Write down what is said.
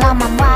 love my